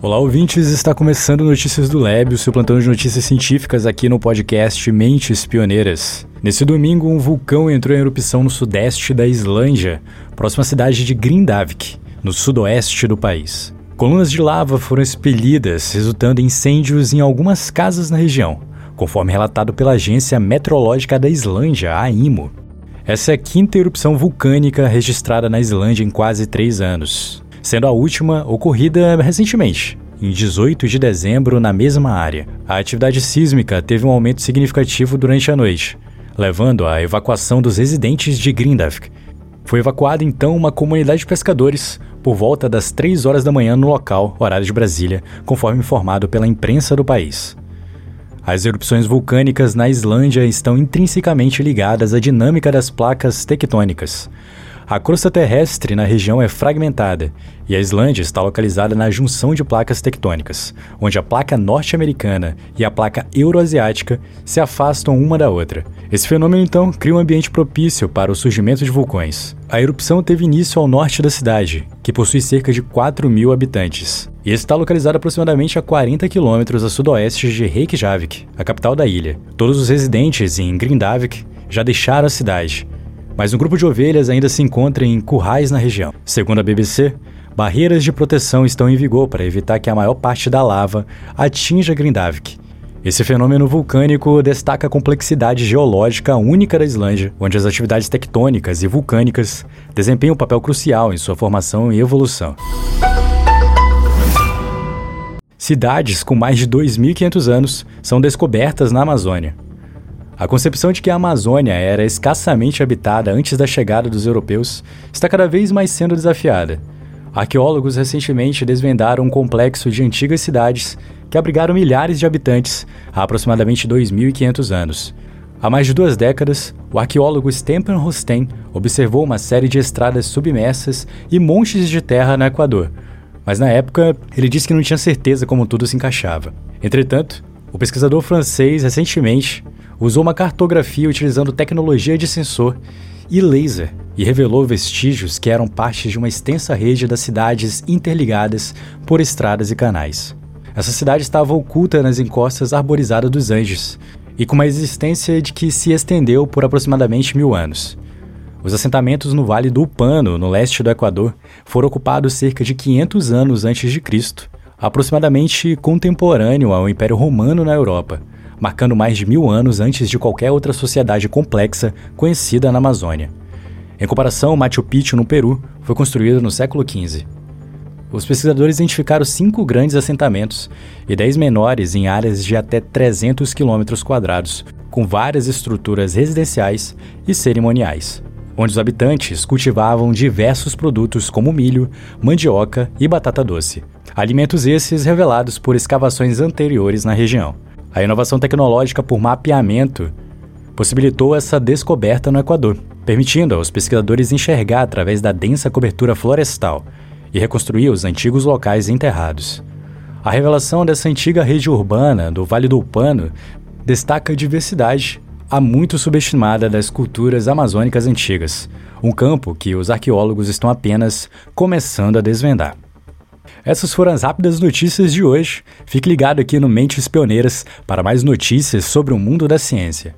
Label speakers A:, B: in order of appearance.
A: Olá, ouvintes! Está começando Notícias do Lab, o seu plantão de notícias científicas aqui no podcast Mentes Pioneiras. Nesse domingo, um vulcão entrou em erupção no sudeste da Islândia, próxima à cidade de Grindavik, no sudoeste do país. Colunas de lava foram expelidas, resultando em incêndios em algumas casas na região, conforme relatado pela Agência Meteorológica da Islândia, a IMO. Essa é a quinta erupção vulcânica registrada na Islândia em quase três anos sendo a última ocorrida recentemente, em 18 de dezembro, na mesma área. A atividade sísmica teve um aumento significativo durante a noite, levando à evacuação dos residentes de Grindavik. Foi evacuada então uma comunidade de pescadores por volta das 3 horas da manhã no local, horário de Brasília, conforme informado pela imprensa do país. As erupções vulcânicas na Islândia estão intrinsecamente ligadas à dinâmica das placas tectônicas. A crosta terrestre na região é fragmentada e a Islândia está localizada na junção de placas tectônicas, onde a placa norte-americana e a placa euroasiática se afastam uma da outra. Esse fenômeno então cria um ambiente propício para o surgimento de vulcões. A erupção teve início ao norte da cidade, que possui cerca de 4 mil habitantes, e está localizada aproximadamente a 40 quilômetros a sudoeste de Reykjavik, a capital da ilha. Todos os residentes em Grindavik já deixaram a cidade mas um grupo de ovelhas ainda se encontra em currais na região. Segundo a BBC, barreiras de proteção estão em vigor para evitar que a maior parte da lava atinja Grindavik. Esse fenômeno vulcânico destaca a complexidade geológica única da Islândia, onde as atividades tectônicas e vulcânicas desempenham um papel crucial em sua formação e evolução. Cidades com mais de 2.500 anos são descobertas na Amazônia. A concepção de que a Amazônia era escassamente habitada antes da chegada dos europeus está cada vez mais sendo desafiada. Arqueólogos recentemente desvendaram um complexo de antigas cidades que abrigaram milhares de habitantes há aproximadamente 2.500 anos. Há mais de duas décadas, o arqueólogo Stempen Rosten observou uma série de estradas submersas e montes de terra no Equador, mas na época ele disse que não tinha certeza como tudo se encaixava. Entretanto, o pesquisador francês recentemente usou uma cartografia utilizando tecnologia de sensor e laser e revelou vestígios que eram parte de uma extensa rede das cidades interligadas por estradas e canais. Essa cidade estava oculta nas encostas arborizadas dos Andes e com uma existência de que se estendeu por aproximadamente mil anos. Os assentamentos no Vale do Upano, no leste do Equador, foram ocupados cerca de 500 anos antes de Cristo, aproximadamente contemporâneo ao Império Romano na Europa marcando mais de mil anos antes de qualquer outra sociedade complexa conhecida na Amazônia. Em comparação, Machu Picchu, no Peru, foi construído no século XV. Os pesquisadores identificaram cinco grandes assentamentos e dez menores em áreas de até 300 quilômetros quadrados, com várias estruturas residenciais e cerimoniais, onde os habitantes cultivavam diversos produtos como milho, mandioca e batata doce. Alimentos esses revelados por escavações anteriores na região. A inovação tecnológica por mapeamento possibilitou essa descoberta no Equador, permitindo aos pesquisadores enxergar através da densa cobertura florestal e reconstruir os antigos locais enterrados. A revelação dessa antiga rede urbana do Vale do Upano destaca a diversidade, a muito subestimada das culturas amazônicas antigas, um campo que os arqueólogos estão apenas começando a desvendar. Essas foram as rápidas notícias de hoje. Fique ligado aqui no Mentes Pioneiras para mais notícias sobre o mundo da ciência.